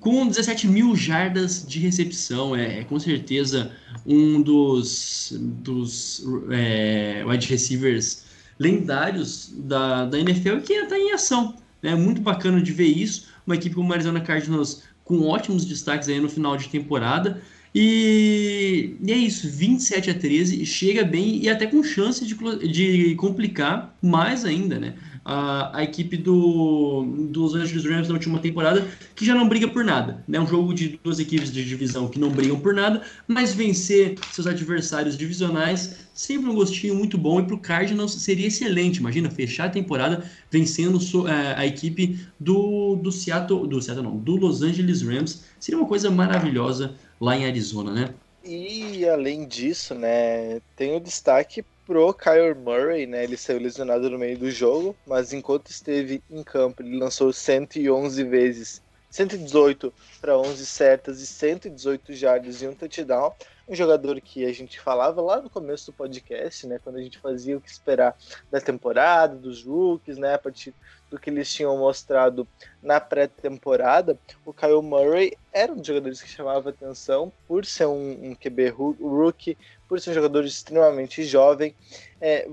com 17 mil jardas de recepção. É, é com certeza um dos, dos é, wide receivers lendários da, da NFL que está em ação. É né? muito bacana de ver isso. Uma equipe como o Arizona Cardinals com ótimos destaques aí no final de temporada. E, e, é isso, 27 a 13, chega bem e até com chance de, de complicar mais ainda, né? A, a equipe do, dos Angeles Rams na última temporada, que já não briga por nada. É né? um jogo de duas equipes de divisão que não brigam por nada, mas vencer seus adversários divisionais sempre um gostinho muito bom. E para o Cardinals seria excelente. Imagina fechar a temporada vencendo é, a equipe do, do Seattle, do Seattle não, do Los Angeles Rams. Seria uma coisa maravilhosa lá em Arizona, né? E além disso, né, tem o destaque pro Kyle Murray, né? Ele saiu lesionado no meio do jogo, mas enquanto esteve em campo, ele lançou 111 vezes, 118 para 11 certas e 118 jardas e um touchdown. Um jogador que a gente falava lá no começo do podcast, né, quando a gente fazia o que esperar da temporada, dos rookies, né, a partir do que eles tinham mostrado na pré-temporada, o Kyle Murray era um dos jogadores que chamava atenção por ser um, um QB rookie, por ser um jogador extremamente jovem. É,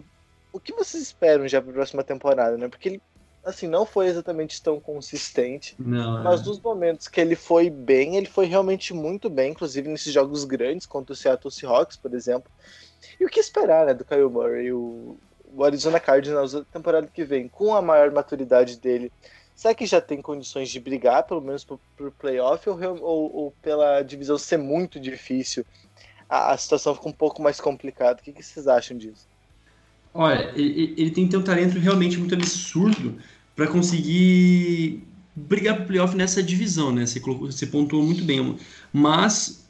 o que vocês esperam já para a próxima temporada, né? Porque ele assim, não foi exatamente tão consistente. Não, mas é. nos momentos que ele foi bem, ele foi realmente muito bem, inclusive nesses jogos grandes, contra o Seattle Seahawks, por exemplo. E o que esperar né, do Kyle Murray? O, o Arizona Cardinals, na temporada que vem, com a maior maturidade dele, será que já tem condições de brigar, pelo menos para o playoff, ou, ou, ou, pela divisão ser muito difícil, a, a, situação fica um pouco mais complicada? O que, que vocês acham disso? Olha, ele, ele tem que ter um talento realmente muito absurdo para conseguir brigar para o playoff nessa divisão, né? Você, você pontuou muito bem. Mas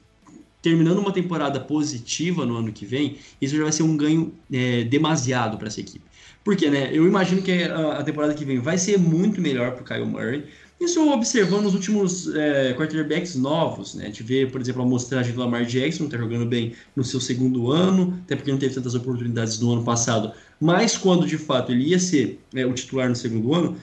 terminando uma temporada positiva no ano que vem, isso já vai ser um ganho é, demasiado para essa equipe. Porque, né, eu imagino que a, a, temporada que vem vai ser muito melhor para o Kyle Murray. Isso observando os últimos é, quarterbacks novos, né? De ver, por exemplo, a mostragem do Lamar Jackson, está jogando bem no seu segundo ano, até porque não teve tantas oportunidades no ano passado. Mas quando de fato ele ia ser é, o titular no segundo ano,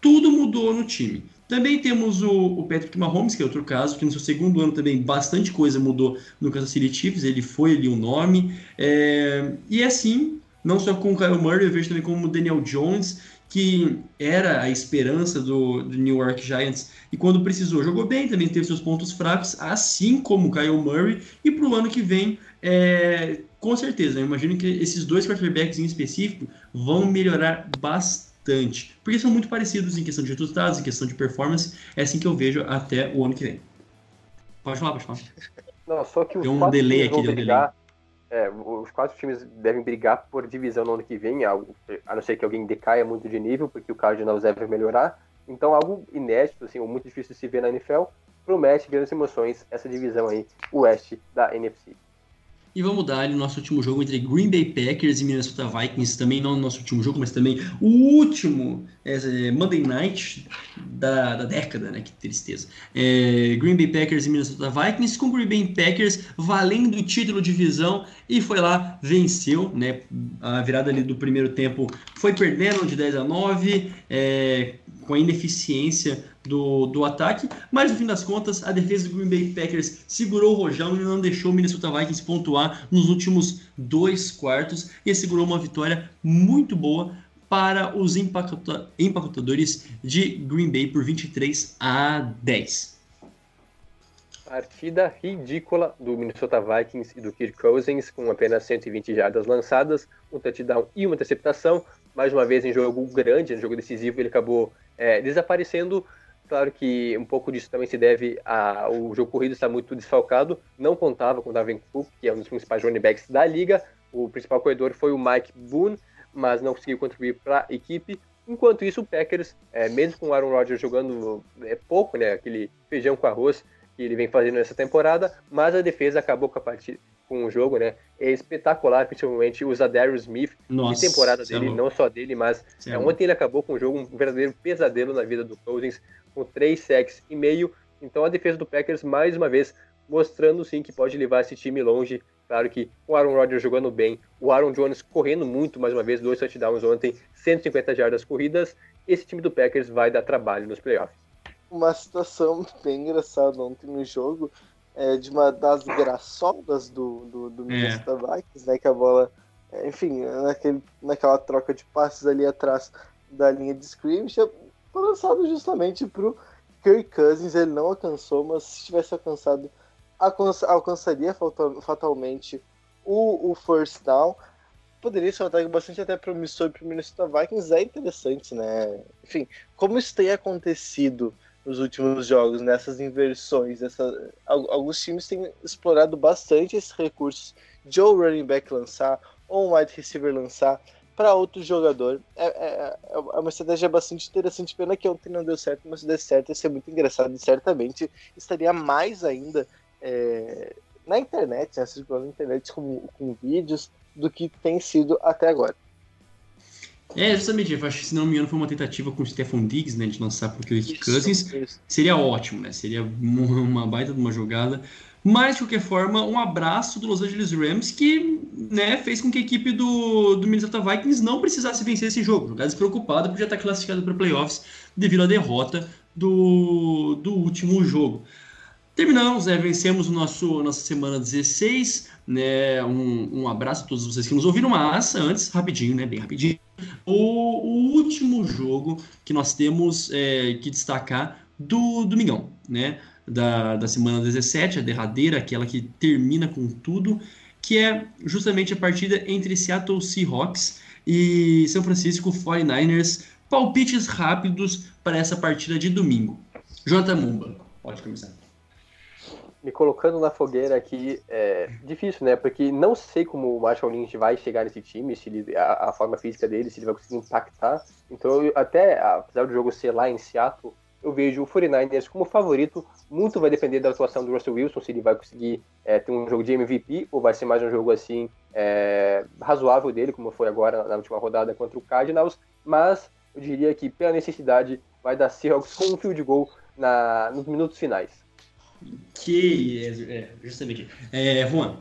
tudo mudou no time. Também temos o, o, Patrick Mahomes, que é outro caso, que no seu segundo ano também bastante coisa mudou no Kansas City Chiefs, ele foi ali um nome. É, e assim, não só com o Kyle Murray, eu vejo também como o Daniel Jones, que era a esperança do, do, New York Giants e quando precisou jogou bem, também teve seus pontos fracos, assim como o Kyle Murray. E para o ano que vem, é, com certeza, eu imagino que esses dois quarterbacks em específico vão melhorar bastante. Porque são muito parecidos em questão de resultados, em questão de performance. É assim que eu vejo até o ano que vem. Pode falar, pode falar. Não, só que um delay aqui, deu brigar, delay. É, os quatro times devem brigar por divisão no ano que vem, algo, a não ser que alguém decaia muito de nível, porque o Cardinals deve melhorar. Então, algo inédito, assim, ou muito difícil de se ver na NFL, promete grandes emoções essa divisão aí, oeste da NFC. E vamos dar ali o nosso último jogo entre Green Bay Packers e Minnesota Vikings, também não o nosso último jogo, mas também o último é, Monday Night da, da década, né? Que tristeza. É, Green Bay Packers e Minnesota Vikings, com Green Bay Packers valendo o título de divisão e foi lá, venceu, né? A virada ali do primeiro tempo foi perdendo de 10 a 9, é, com a ineficiência do, do ataque, mas no fim das contas a defesa do Green Bay Packers segurou o rojão e não deixou o Minnesota Vikings pontuar nos últimos dois quartos e segurou uma vitória muito boa para os empacotadores de Green Bay por 23 a 10. Partida ridícula do Minnesota Vikings e do Kirk Cousins, com apenas 120 jardas lançadas, um touchdown e uma interceptação. Mais uma vez em jogo grande, em jogo decisivo, ele acabou é, desaparecendo. Claro que um pouco disso também se deve ao jogo corrido estar muito desfalcado. Não contava com o Davin Cook, que é um dos principais running backs da liga. O principal corredor foi o Mike Boone, mas não conseguiu contribuir para a equipe. Enquanto isso, o Packers, é, mesmo com o Aaron Rodgers jogando é, pouco, né, aquele feijão com arroz que ele vem fazendo nessa temporada, mas a defesa acabou com a partida, com o jogo, né? É espetacular, principalmente o Zadarius Smith, Nossa, de temporada é dele, é não só dele, mas é, ontem ele acabou com o jogo, um verdadeiro pesadelo na vida do Cousins, com três sacks e meio. Então a defesa do Packers, mais uma vez, mostrando sim que pode levar esse time longe. Claro que o Aaron Rodgers jogando bem, o Aaron Jones correndo muito, mais uma vez, dois touchdowns ontem, 150 jardas corridas. Esse time do Packers vai dar trabalho nos playoffs. Uma situação bem engraçada ontem no jogo é, de uma das graçolas do, do, do é. Minnesota é. Vikings, né? Que a bola, é, enfim, naquele, naquela troca de passes ali atrás da linha de scrimmage, foi lançado justamente pro Kirk Cousins. Ele não alcançou, mas se tivesse alcançado, alcançaria fatalmente o, o first down. Poderia ser um ataque bastante até promissor para o Minnesota Vikings. É interessante, né? Enfim, como isso tem acontecido nos últimos jogos, nessas inversões. Essa, alguns times têm explorado bastante esses recursos de ou running back lançar ou um wide receiver lançar para outro jogador. É, é, é, uma estratégia bastante interessante. Pena que ontem não deu certo, mas se der certo ia ser muito engraçado e certamente estaria mais ainda é, na internet, né, circulando na internet com, com vídeos do que tem sido até agora. É, justamente, eu acho que se não me engano foi uma tentativa com o Stefan Diggs, né, de lançar pro Kirk Cousins. Isso. Seria ótimo, né? Seria uma baita de uma jogada. Mas, de qualquer forma, um abraço do Los Angeles Rams que né, fez com que a equipe do, do Minnesota Vikings não precisasse vencer esse jogo. Jogar despreocupada porque já está classificado para playoffs devido à derrota do, do último jogo. Terminamos, né, vencemos o nosso nossa semana 16, né, um, um abraço a todos vocês que nos ouviram, mas antes, rapidinho, né, bem rapidinho, o, o último jogo que nós temos é, que destacar do Domingão, né? Da, da semana 17, a derradeira, aquela que termina com tudo. que é justamente a partida entre Seattle Seahawks e São Francisco 49ers. Palpites rápidos para essa partida de domingo. Jonathan Mumba, pode começar. Me colocando na fogueira aqui, é difícil, né? Porque não sei como o Marshall Lynch vai chegar nesse time, se ele, a, a, forma física dele, se ele vai conseguir impactar. Então, eu, até apesar do jogo ser lá em Seattle, eu vejo o 49ers como favorito. Muito vai depender da atuação do Russell Wilson, se ele vai conseguir é, ter um jogo de MVP ou vai ser mais um jogo assim é, razoável dele, como foi agora na última rodada contra o Cardinals. Mas eu diria que pela necessidade vai dar Seahawks com um field goal na, nos minutos finais. Que é, justamente. É, Juan.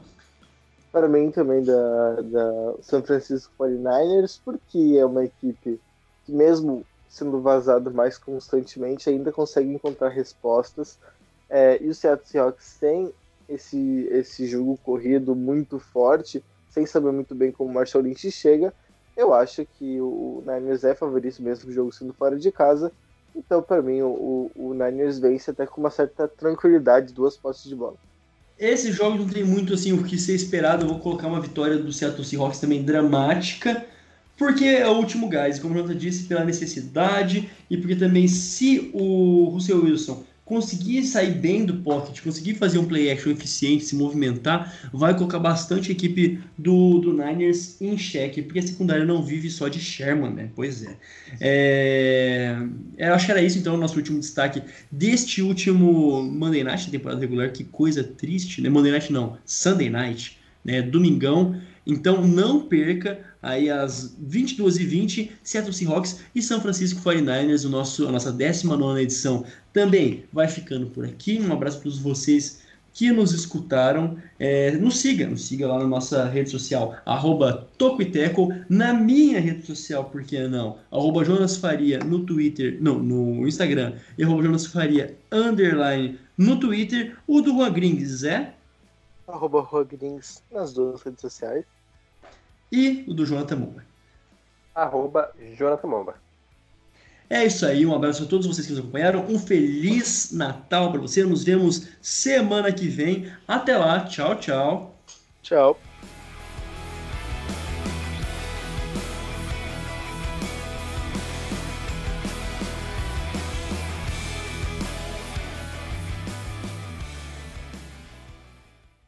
Para mim também da, da San Francisco 49ers, porque é uma equipe que mesmo sendo vazado mais constantemente, ainda consegue encontrar respostas. É, e o Seattle Seahawks tem esse, esse jogo corrido muito forte, sem saber muito bem como o Marshall Lynch chega. Eu acho que o Niners é favorito mesmo o jogo sendo fora de casa. Então, para mim, o, o Niners vence até com uma certa tranquilidade, duas postes de bola. Esse jogo não tem muito assim o que ser esperado. Eu vou colocar uma vitória do Seattle Seahawks também dramática porque é o último gás, como o Jonathan disse, pela necessidade e porque também se o Russell Wilson conseguir sair bem do pocket, conseguir fazer um play action eficiente, se movimentar, vai colocar bastante a equipe do, do Niners em xeque, porque a secundária não vive só de Sherman, né? Pois é. é. Eu acho que era isso, então, o nosso último destaque deste último Monday Night da temporada regular. Que coisa triste, né? Monday Night não, Sunday Night, né? Domingão. Então não perca aí às 22h20, Seattle Seahawks e São Francisco 49ers, o nosso, a nossa 19 edição também vai ficando por aqui. Um abraço para vocês que nos escutaram. É, nos siga, nos siga lá na nossa rede social, arroba Tocoiteco, na minha rede social, por que não? Arroba Jonas Faria no Twitter, não, no Instagram, e arroba Jonas Faria, underline, no Twitter. O do Juan Grings é? Arroba Grings nas duas redes sociais e o do Jonathan Momba. Arroba Jonathan Momba. É isso aí, um abraço a todos vocês que nos acompanharam, um feliz Natal para você, nos vemos semana que vem. Até lá, tchau, tchau. Tchau.